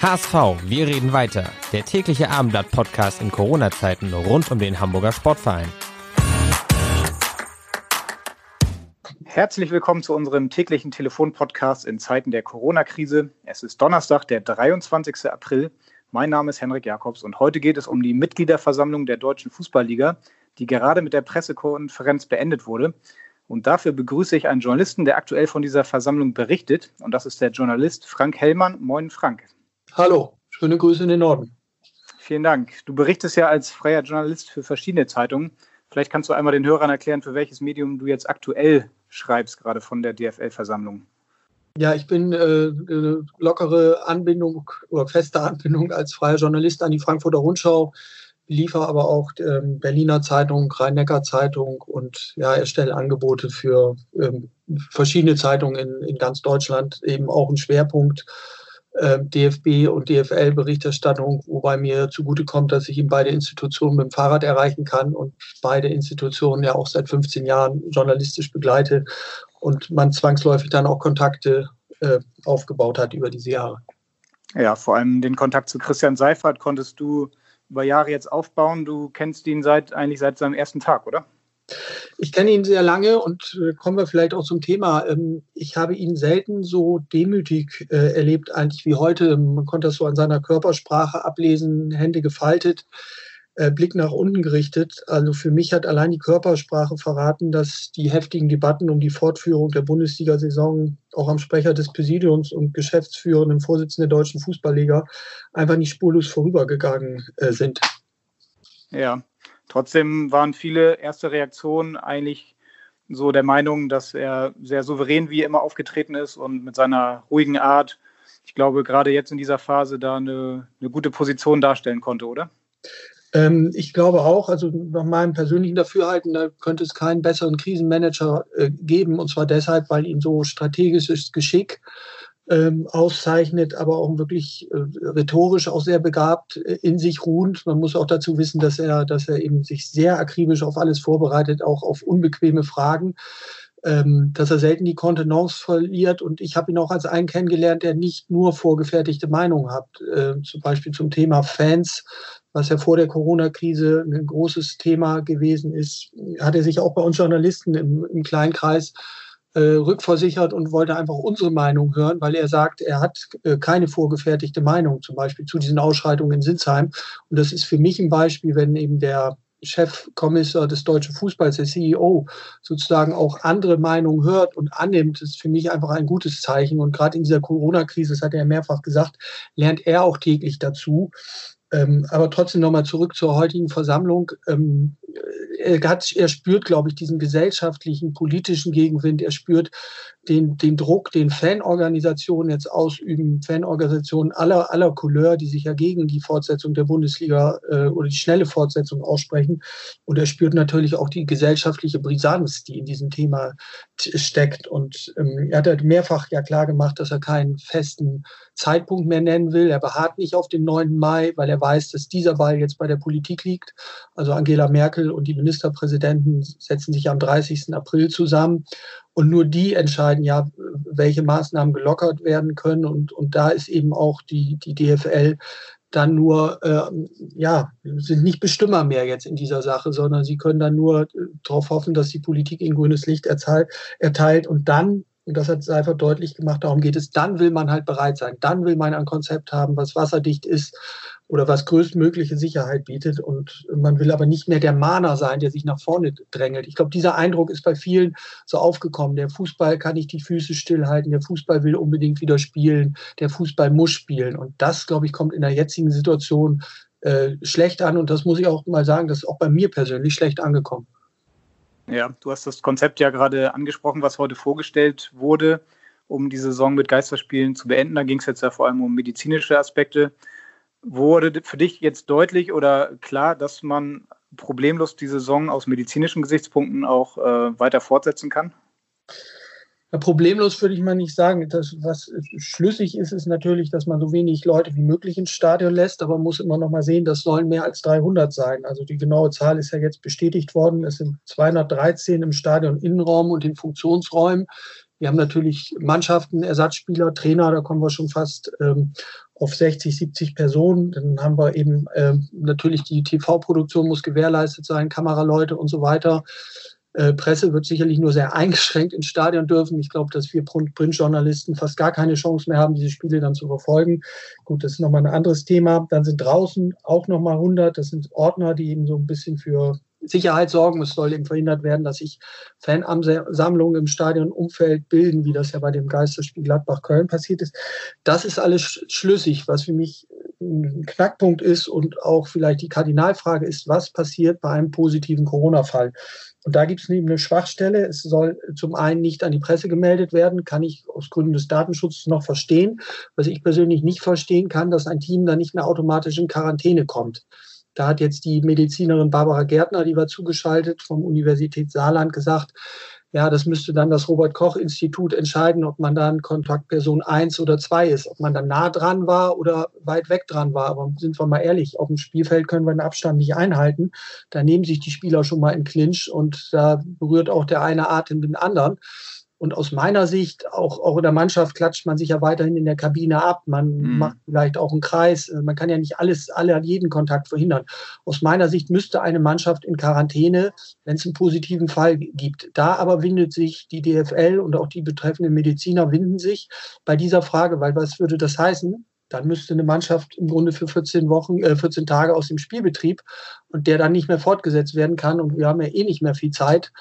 HSV, wir reden weiter. Der tägliche Abendblatt-Podcast in Corona-Zeiten rund um den Hamburger Sportverein. Herzlich willkommen zu unserem täglichen Telefon-Podcast in Zeiten der Corona-Krise. Es ist Donnerstag, der 23. April. Mein Name ist Henrik Jakobs und heute geht es um die Mitgliederversammlung der Deutschen Fußballliga, die gerade mit der Pressekonferenz beendet wurde. Und dafür begrüße ich einen Journalisten, der aktuell von dieser Versammlung berichtet. Und das ist der Journalist Frank Hellmann. Moin, Frank. Hallo, schöne Grüße in den Norden. Vielen Dank. Du berichtest ja als freier Journalist für verschiedene Zeitungen. Vielleicht kannst du einmal den Hörern erklären, für welches Medium du jetzt aktuell schreibst, gerade von der DFL-Versammlung. Ja, ich bin äh, eine lockere Anbindung oder feste Anbindung als freier Journalist an die Frankfurter Rundschau, liefere aber auch ähm, Berliner Zeitung, Rhein-Neckar-Zeitung und ja, erstelle Angebote für ähm, verschiedene Zeitungen in, in ganz Deutschland, eben auch ein Schwerpunkt äh, DFB und DFL-Berichterstattung, wobei mir zugutekommt, dass ich in beide Institutionen mit dem Fahrrad erreichen kann und beide Institutionen ja auch seit 15 Jahren journalistisch begleite und man zwangsläufig dann auch Kontakte äh, aufgebaut hat über diese Jahre. Ja, vor allem den Kontakt zu Christian Seifert konntest du über Jahre jetzt aufbauen. Du kennst ihn seit eigentlich seit seinem ersten Tag, oder? Ich kenne ihn sehr lange und äh, kommen wir vielleicht auch zum Thema. Ähm, ich habe ihn selten so demütig äh, erlebt, eigentlich wie heute. Man konnte das so an seiner Körpersprache ablesen, Hände gefaltet, äh, Blick nach unten gerichtet. Also für mich hat allein die Körpersprache verraten, dass die heftigen Debatten um die Fortführung der Bundesliga-Saison auch am Sprecher des Präsidiums und geschäftsführenden Vorsitzenden der Deutschen Fußballliga einfach nicht spurlos vorübergegangen sind. Ja, Trotzdem waren viele erste Reaktionen eigentlich so der Meinung, dass er sehr souverän wie immer aufgetreten ist und mit seiner ruhigen Art, ich glaube, gerade jetzt in dieser Phase da eine, eine gute Position darstellen konnte, oder? Ähm, ich glaube auch, also nach meinem persönlichen Dafürhalten, da könnte es keinen besseren Krisenmanager äh, geben, und zwar deshalb, weil ihn so strategisches Geschick ähm, auszeichnet, aber auch wirklich äh, rhetorisch auch sehr begabt, äh, in sich ruhend. Man muss auch dazu wissen, dass er, dass er eben sich sehr akribisch auf alles vorbereitet, auch auf unbequeme Fragen. Ähm, dass er selten die Kontenance verliert. Und ich habe ihn auch als einen kennengelernt, der nicht nur vorgefertigte Meinungen hat. Äh, zum Beispiel zum Thema Fans, was ja vor der Corona-Krise ein großes Thema gewesen ist, hat er sich auch bei uns Journalisten im, im kleinen Kreis äh, rückversichert und wollte einfach unsere Meinung hören, weil er sagt, er hat äh, keine vorgefertigte Meinung, zum Beispiel zu diesen Ausschreitungen in Sinsheim. Und das ist für mich ein Beispiel, wenn eben der Chefkommissar des deutschen Fußballs, der CEO, sozusagen auch andere Meinungen hört und annimmt, ist für mich einfach ein gutes Zeichen. Und gerade in dieser Corona-Krise, das hat er mehrfach gesagt, lernt er auch täglich dazu. Ähm, aber trotzdem nochmal zurück zur heutigen Versammlung. Ähm, er, hat, er spürt, glaube ich, diesen gesellschaftlichen, politischen Gegenwind. Er spürt den, den Druck, den Fanorganisationen jetzt ausüben, Fanorganisationen aller, aller Couleur, die sich ja gegen die Fortsetzung der Bundesliga äh, oder die schnelle Fortsetzung aussprechen. Und er spürt natürlich auch die gesellschaftliche Brisanz, die in diesem Thema steckt. Und ähm, er hat halt mehrfach ja klar gemacht, dass er keinen festen Zeitpunkt mehr nennen will. Er beharrt nicht auf den 9. Mai, weil er weiß, dass dieser Ball jetzt bei der Politik liegt. Also Angela Merkel und die Ministerpräsidenten setzen sich am 30. April zusammen und nur die entscheiden ja, welche Maßnahmen gelockert werden können. Und, und da ist eben auch die, die DFL dann nur, äh, ja, sind nicht Bestimmer mehr jetzt in dieser Sache, sondern sie können dann nur äh, darauf hoffen, dass die Politik ihnen grünes Licht erteilt, erteilt und dann und das hat Seifert deutlich gemacht, darum geht es, dann will man halt bereit sein, dann will man ein Konzept haben, was wasserdicht ist, oder was größtmögliche Sicherheit bietet. Und man will aber nicht mehr der Mahner sein, der sich nach vorne drängelt. Ich glaube, dieser Eindruck ist bei vielen so aufgekommen. Der Fußball kann nicht die Füße stillhalten, der Fußball will unbedingt wieder spielen, der Fußball muss spielen. Und das, glaube ich, kommt in der jetzigen Situation äh, schlecht an. Und das muss ich auch mal sagen, das ist auch bei mir persönlich schlecht angekommen. Ja, du hast das Konzept ja gerade angesprochen, was heute vorgestellt wurde. um die Saison mit Geisterspielen zu beenden. Da ging es jetzt ja vor allem um medizinische Aspekte. Wurde für dich jetzt deutlich oder klar, dass man problemlos die Saison aus medizinischen Gesichtspunkten auch äh, weiter fortsetzen kann? Ja, problemlos würde ich mal nicht sagen. Das, was schlüssig ist, ist natürlich, dass man so wenig Leute wie möglich ins Stadion lässt, aber man muss immer noch mal sehen, das sollen mehr als 300 sein. Also die genaue Zahl ist ja jetzt bestätigt worden. Es sind 213 im Stadion Innenraum und in Funktionsräumen. Wir haben natürlich Mannschaften, Ersatzspieler, Trainer, da kommen wir schon fast ähm, auf 60, 70 Personen. Dann haben wir eben ähm, natürlich die TV-Produktion muss gewährleistet sein, Kameraleute und so weiter. Äh, Presse wird sicherlich nur sehr eingeschränkt ins Stadion dürfen. Ich glaube, dass wir Printjournalisten fast gar keine Chance mehr haben, diese Spiele dann zu verfolgen. Gut, das ist nochmal ein anderes Thema. Dann sind draußen auch nochmal 100. Das sind Ordner, die eben so ein bisschen für Sicherheit sorgen. Es soll eben verhindert werden, dass sich Fansammlungen im Stadionumfeld bilden, wie das ja bei dem Geisterspiel Gladbach-Köln passiert ist. Das ist alles schlüssig, was für mich ein Knackpunkt ist und auch vielleicht die Kardinalfrage ist, was passiert bei einem positiven Corona-Fall? Und da gibt es eben eine Schwachstelle. Es soll zum einen nicht an die Presse gemeldet werden, kann ich aus Gründen des Datenschutzes noch verstehen. Was ich persönlich nicht verstehen kann, dass ein Team dann nicht mehr automatisch in Quarantäne kommt. Da hat jetzt die Medizinerin Barbara Gärtner, die war zugeschaltet vom Universität Saarland, gesagt, ja, das müsste dann das Robert-Koch-Institut entscheiden, ob man dann Kontaktperson 1 oder 2 ist, ob man dann nah dran war oder weit weg dran war. Aber sind wir mal ehrlich, auf dem Spielfeld können wir den Abstand nicht einhalten. Da nehmen sich die Spieler schon mal in Clinch und da berührt auch der eine Atem den anderen. Und aus meiner Sicht, auch, auch in der Mannschaft klatscht man sich ja weiterhin in der Kabine ab. Man mhm. macht vielleicht auch einen Kreis. Man kann ja nicht alles, alle jeden Kontakt verhindern. Aus meiner Sicht müsste eine Mannschaft in Quarantäne, wenn es einen positiven Fall gibt. Da aber windet sich die DFL und auch die betreffenden Mediziner winden sich bei dieser Frage, weil was würde das heißen? dann müsste eine Mannschaft im Grunde für 14 Wochen, äh, 14 Tage aus dem Spielbetrieb und der dann nicht mehr fortgesetzt werden kann. Und wir haben ja eh nicht mehr viel Zeit.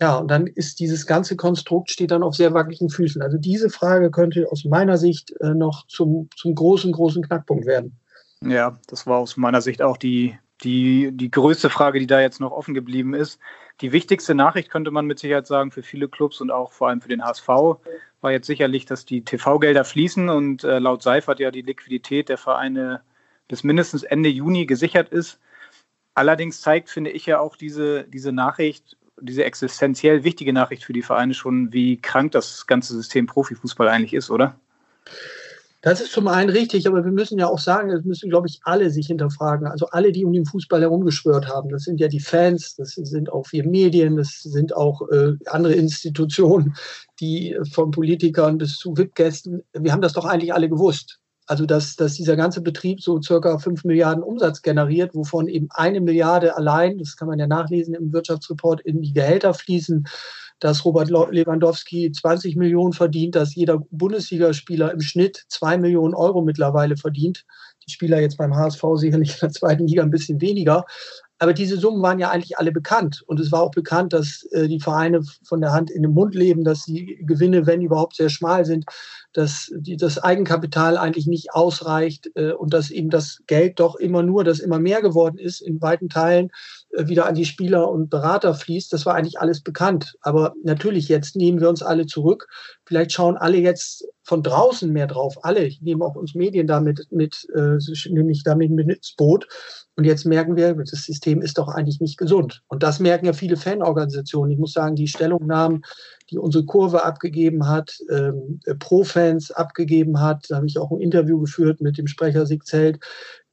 Ja, und dann ist dieses ganze Konstrukt steht dann auf sehr wackeligen Füßen. Also diese Frage könnte aus meiner Sicht äh, noch zum, zum großen, großen Knackpunkt werden. Ja, das war aus meiner Sicht auch die, die, die größte Frage, die da jetzt noch offen geblieben ist. Die wichtigste Nachricht könnte man mit Sicherheit sagen für viele Clubs und auch vor allem für den HSV war jetzt sicherlich, dass die TV-Gelder fließen und äh, laut Seifert ja die Liquidität der Vereine bis mindestens Ende Juni gesichert ist. Allerdings zeigt, finde ich ja auch diese, diese Nachricht, diese existenziell wichtige Nachricht für die Vereine schon, wie krank das ganze System Profifußball eigentlich ist, oder? Das ist zum einen richtig, aber wir müssen ja auch sagen, das müssen, glaube ich, alle sich hinterfragen. Also alle, die um den Fußball herumgeschwört haben. Das sind ja die Fans, das sind auch wir Medien, das sind auch äh, andere Institutionen, die äh, von Politikern bis zu VIP-Gästen. Wir haben das doch eigentlich alle gewusst. Also dass, dass dieser ganze Betrieb so circa 5 Milliarden Umsatz generiert, wovon eben eine Milliarde allein, das kann man ja nachlesen im Wirtschaftsreport, in die Gehälter fließen, dass Robert Lewandowski 20 Millionen verdient, dass jeder Bundesligaspieler im Schnitt 2 Millionen Euro mittlerweile verdient. Die Spieler jetzt beim HSV sicherlich in der zweiten Liga ein bisschen weniger. Aber diese Summen waren ja eigentlich alle bekannt. Und es war auch bekannt, dass äh, die Vereine von der Hand in den Mund leben, dass die Gewinne, wenn überhaupt, sehr schmal sind, dass die, das Eigenkapital eigentlich nicht ausreicht äh, und dass eben das Geld doch immer nur, das immer mehr geworden ist, in weiten Teilen wieder an die Spieler und Berater fließt. Das war eigentlich alles bekannt. Aber natürlich, jetzt nehmen wir uns alle zurück. Vielleicht schauen alle jetzt von draußen mehr drauf. Alle, ich nehme auch uns Medien damit mit, äh, nehme ich damit mit ins Boot. Und jetzt merken wir, das System ist doch eigentlich nicht gesund. Und das merken ja viele Fanorganisationen. Ich muss sagen, die Stellungnahmen die unsere Kurve abgegeben hat, ähm, Pro-Fans abgegeben hat. Da habe ich auch ein Interview geführt mit dem Sprecher Sigzelt.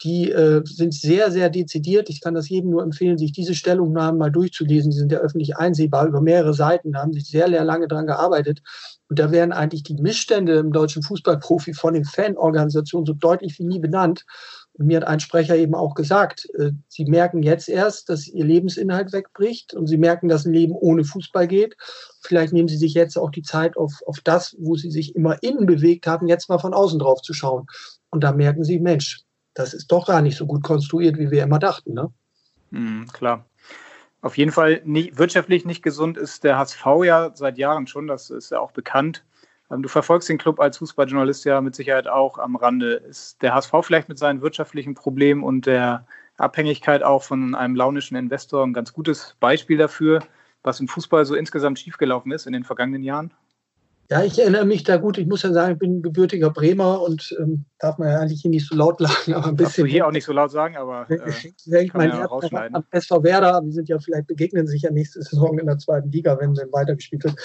Die äh, sind sehr, sehr dezidiert. Ich kann das jedem nur empfehlen, sich diese Stellungnahmen mal durchzulesen. Die sind ja öffentlich einsehbar über mehrere Seiten. Da haben sich sehr, sehr lange dran gearbeitet. Und da werden eigentlich die Missstände im deutschen Fußballprofi von den Fanorganisationen so deutlich wie nie benannt. Und mir hat ein Sprecher eben auch gesagt, äh, sie merken jetzt erst, dass ihr Lebensinhalt wegbricht und sie merken, dass ein Leben ohne Fußball geht. Vielleicht nehmen sie sich jetzt auch die Zeit auf, auf das, wo sie sich immer innen bewegt haben, jetzt mal von außen drauf zu schauen. Und da merken sie, Mensch, das ist doch gar nicht so gut konstruiert, wie wir immer dachten. Ne? Mm, klar. Auf jeden Fall nicht, wirtschaftlich nicht gesund ist der HSV ja seit Jahren schon, das ist ja auch bekannt. Ähm, du verfolgst den Club als Fußballjournalist ja mit Sicherheit auch am Rande. Ist der HSV vielleicht mit seinen wirtschaftlichen Problemen und der Abhängigkeit auch von einem launischen Investor ein ganz gutes Beispiel dafür, was im Fußball so insgesamt schiefgelaufen ist in den vergangenen Jahren? Ja, ich erinnere mich da gut. Ich muss ja sagen, ich bin gebürtiger Bremer und ähm, darf man ja eigentlich hier nicht so laut lachen, aber ein bisschen. Darfst du hier auch nicht so laut sagen, aber äh, ich mein ja. Am SV Werder, wir sind ja vielleicht begegnen sich ja nächste Saison in der zweiten Liga, wenn dann weitergespielt wird.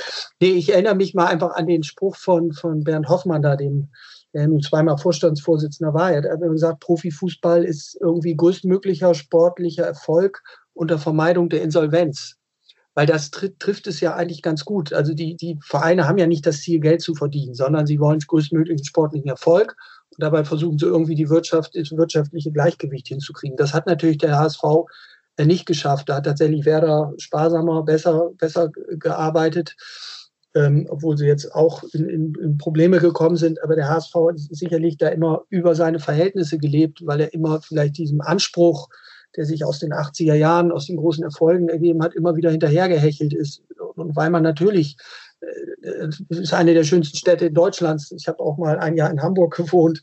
Nee, ich erinnere mich mal einfach an den Spruch von, von Bernd Hoffmann da, dem der nun zweimal Vorstandsvorsitzender war. Er hat gesagt, Profifußball ist irgendwie größtmöglicher sportlicher Erfolg unter Vermeidung der Insolvenz weil das tr trifft es ja eigentlich ganz gut. Also die, die Vereine haben ja nicht das Ziel, Geld zu verdienen, sondern sie wollen größtmöglichen sportlichen Erfolg und dabei versuchen sie irgendwie die Wirtschaft, das wirtschaftliche Gleichgewicht hinzukriegen. Das hat natürlich der HSV äh, nicht geschafft. Da hat tatsächlich Werder sparsamer, besser, besser gearbeitet. Ähm, obwohl sie jetzt auch in, in, in, Probleme gekommen sind. Aber der HSV hat sicherlich da immer über seine Verhältnisse gelebt, weil er immer vielleicht diesem Anspruch der sich aus den 80er Jahren, aus den großen Erfolgen ergeben hat, immer wieder hinterhergehechelt ist. Und weil man natürlich, äh, ist eine der schönsten Städte Deutschlands. Ich habe auch mal ein Jahr in Hamburg gewohnt.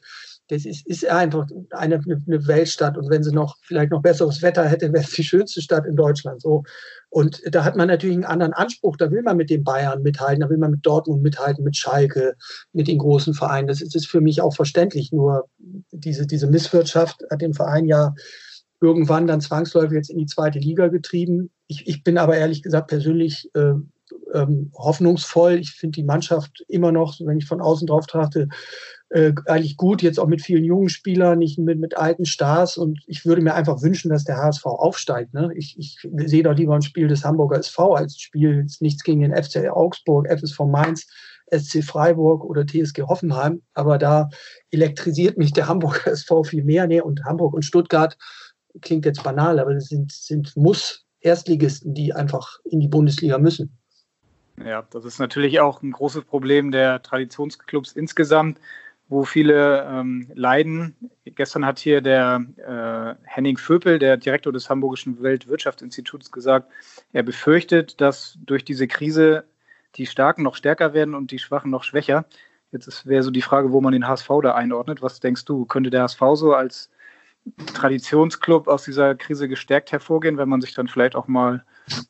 Das ist, ist einfach eine, eine Weltstadt. Und wenn sie noch vielleicht noch besseres Wetter hätte, wäre es die schönste Stadt in Deutschland. So. Und da hat man natürlich einen anderen Anspruch. Da will man mit den Bayern mithalten, da will man mit Dortmund mithalten, mit Schalke, mit den großen Vereinen. Das ist, ist für mich auch verständlich. Nur diese, diese Misswirtschaft hat den Verein ja irgendwann dann zwangsläufig jetzt in die zweite Liga getrieben. Ich, ich bin aber ehrlich gesagt persönlich äh, ähm, hoffnungsvoll. Ich finde die Mannschaft immer noch, wenn ich von außen drauf trachte, äh, eigentlich gut, jetzt auch mit vielen jungen Spielern, nicht mit, mit alten Stars. Und ich würde mir einfach wünschen, dass der HSV aufsteigt. Ne? Ich, ich sehe doch lieber ein Spiel des Hamburger SV als Spiel, nichts gegen den FC Augsburg, FSV Mainz. SC Freiburg oder TSG Hoffenheim, aber da elektrisiert mich der Hamburger SV viel mehr. Nee, und Hamburg und Stuttgart klingt jetzt banal, aber das sind, sind Muss-Erstligisten, die einfach in die Bundesliga müssen. Ja, das ist natürlich auch ein großes Problem der Traditionsclubs insgesamt, wo viele ähm, leiden. Gestern hat hier der äh, Henning Vöpel, der Direktor des Hamburgischen Weltwirtschaftsinstituts, gesagt, er befürchtet, dass durch diese Krise die Starken noch stärker werden und die Schwachen noch schwächer. Jetzt wäre so die Frage, wo man den HSV da einordnet. Was denkst du? Könnte der HSV so als Traditionsclub aus dieser Krise gestärkt hervorgehen, wenn man sich dann vielleicht auch mal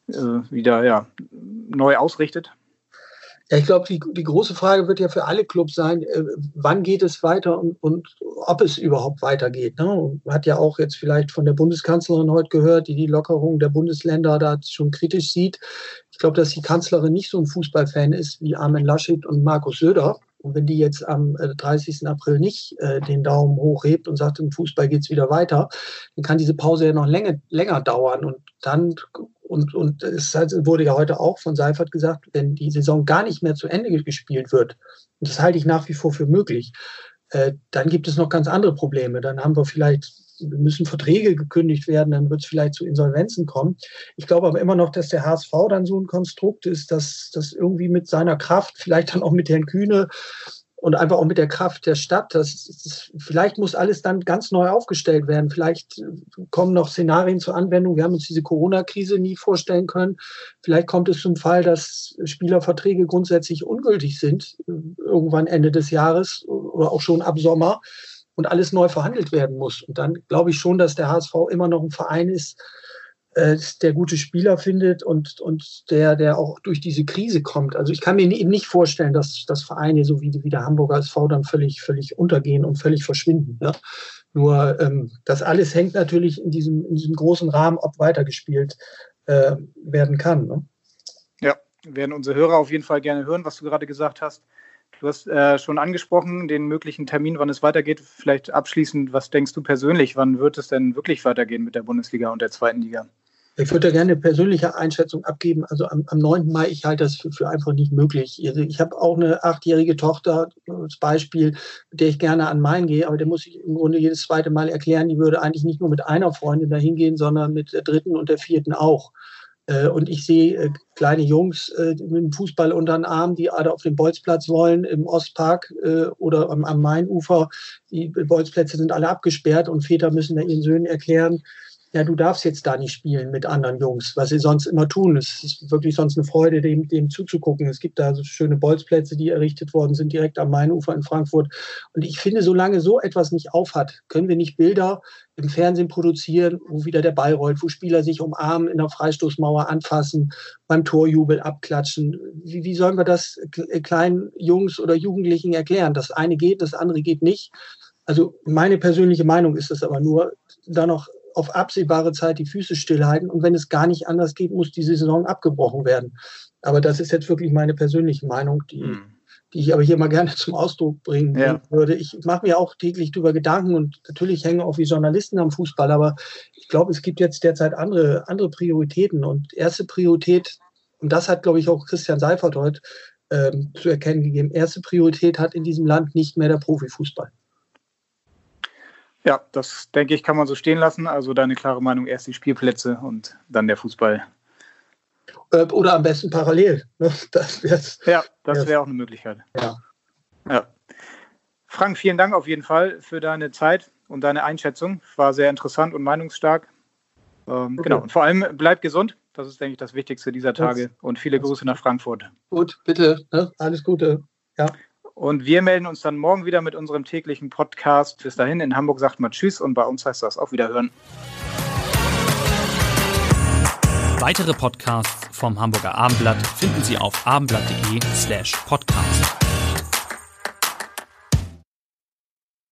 äh, wieder ja, neu ausrichtet? Ja, ich glaube, die, die große Frage wird ja für alle Clubs sein, äh, wann geht es weiter und, und ob es überhaupt weitergeht. Ne? Man hat ja auch jetzt vielleicht von der Bundeskanzlerin heute gehört, die die Lockerung der Bundesländer da schon kritisch sieht. Ich glaube, dass die Kanzlerin nicht so ein Fußballfan ist wie Armin Laschet und Markus Söder. Und wenn die jetzt am 30. Äh, April nicht äh, den Daumen hochhebt und sagt, im Fußball geht es wieder weiter, dann kann diese Pause ja noch länger, länger dauern. Und dann, und, und es wurde ja heute auch von Seifert gesagt, wenn die Saison gar nicht mehr zu Ende gespielt wird, und das halte ich nach wie vor für möglich, äh, dann gibt es noch ganz andere Probleme. Dann haben wir vielleicht müssen Verträge gekündigt werden, dann wird es vielleicht zu Insolvenzen kommen. Ich glaube aber immer noch, dass der HSV dann so ein Konstrukt ist, dass das irgendwie mit seiner Kraft, vielleicht dann auch mit Herrn Kühne und einfach auch mit der Kraft der Stadt, das, das, vielleicht muss alles dann ganz neu aufgestellt werden. Vielleicht kommen noch Szenarien zur Anwendung. Wir haben uns diese Corona-Krise nie vorstellen können. Vielleicht kommt es zum Fall, dass Spielerverträge grundsätzlich ungültig sind, irgendwann Ende des Jahres oder auch schon ab Sommer und alles neu verhandelt werden muss. Und dann glaube ich schon, dass der HSV immer noch ein Verein ist, äh, der gute Spieler findet und, und der, der auch durch diese Krise kommt. Also ich kann mir eben nicht vorstellen, dass, dass Vereine so wie, wie der Hamburger SV dann völlig, völlig untergehen und völlig verschwinden. Ne? Nur ähm, das alles hängt natürlich in diesem, in diesem großen Rahmen, ob weitergespielt äh, werden kann. Ne? Ja, werden unsere Hörer auf jeden Fall gerne hören, was du gerade gesagt hast. Du hast äh, schon angesprochen, den möglichen Termin, wann es weitergeht. Vielleicht abschließend, was denkst du persönlich, wann wird es denn wirklich weitergehen mit der Bundesliga und der zweiten Liga? Ich würde da gerne eine persönliche Einschätzung abgeben. Also am, am 9. Mai, ich halte das für, für einfach nicht möglich. Also ich habe auch eine achtjährige Tochter als Beispiel, mit der ich gerne an Main gehe, aber der muss ich im Grunde jedes zweite Mal erklären, die würde eigentlich nicht nur mit einer Freundin dahin gehen, sondern mit der dritten und der vierten auch. Äh, und ich sehe äh, kleine Jungs äh, mit dem Fußball unter den Arm, die alle auf den Bolzplatz wollen, im Ostpark oder am, Mainufer. Die Bolzplätze sind alle abgesperrt und Väter müssen da ihren Söhnen erklären, ja, du darfst jetzt da nicht spielen mit anderen Jungs, was sie sonst immer tun. Es ist wirklich sonst eine Freude, dem, dem zuzugucken. Es gibt da so schöne Bolzplätze, die errichtet worden sind, direkt am Mainufer in Frankfurt. Und ich finde, solange so etwas nicht aufhat, können wir nicht Bilder im Fernsehen produzieren, wo wieder der Ball rollt, wo Spieler sich umarmen, in der Freistoßmauer anfassen, beim Torjubel abklatschen. Wie, wie sollen wir das kleinen Jungs oder Jugendlichen erklären? Das eine geht, das andere geht nicht. Also meine persönliche Meinung ist es aber nur, da noch auf absehbare Zeit die Füße stillhalten. Und wenn es gar nicht anders geht, muss die Saison abgebrochen werden. Aber das ist jetzt wirklich meine persönliche Meinung, die, mhm. die ich aber hier mal gerne zum Ausdruck bringen ja. würde. Ich mache mir auch täglich darüber Gedanken und natürlich hängen auch wie Journalisten am Fußball, aber ich glaube, es gibt jetzt derzeit andere, andere Prioritäten. Und erste Priorität, und das hat, glaube ich, auch Christian Seifert heute ähm, zu erkennen gegeben, erste Priorität hat in diesem Land nicht mehr der Profifußball. Ja, das denke ich, kann man so stehen lassen. Also deine klare Meinung, erst die Spielplätze und dann der Fußball. Äh, oder am besten parallel. Ne? Das ja, das wäre auch eine Möglichkeit. Ja. ja. Frank, vielen Dank auf jeden Fall für deine Zeit und deine Einschätzung. War sehr interessant und meinungsstark. Ähm, okay. Genau. Und vor allem bleib gesund. Das ist, denke ich, das Wichtigste dieser Tage. Und viele Grüße nach Frankfurt. Gut, bitte. Ne? Alles Gute. Ja. Und wir melden uns dann morgen wieder mit unserem täglichen Podcast. Bis dahin, in Hamburg sagt man Tschüss und bei uns heißt das auf Wiederhören. Weitere Podcasts vom Hamburger Abendblatt finden Sie auf abendblatt.de slash podcast.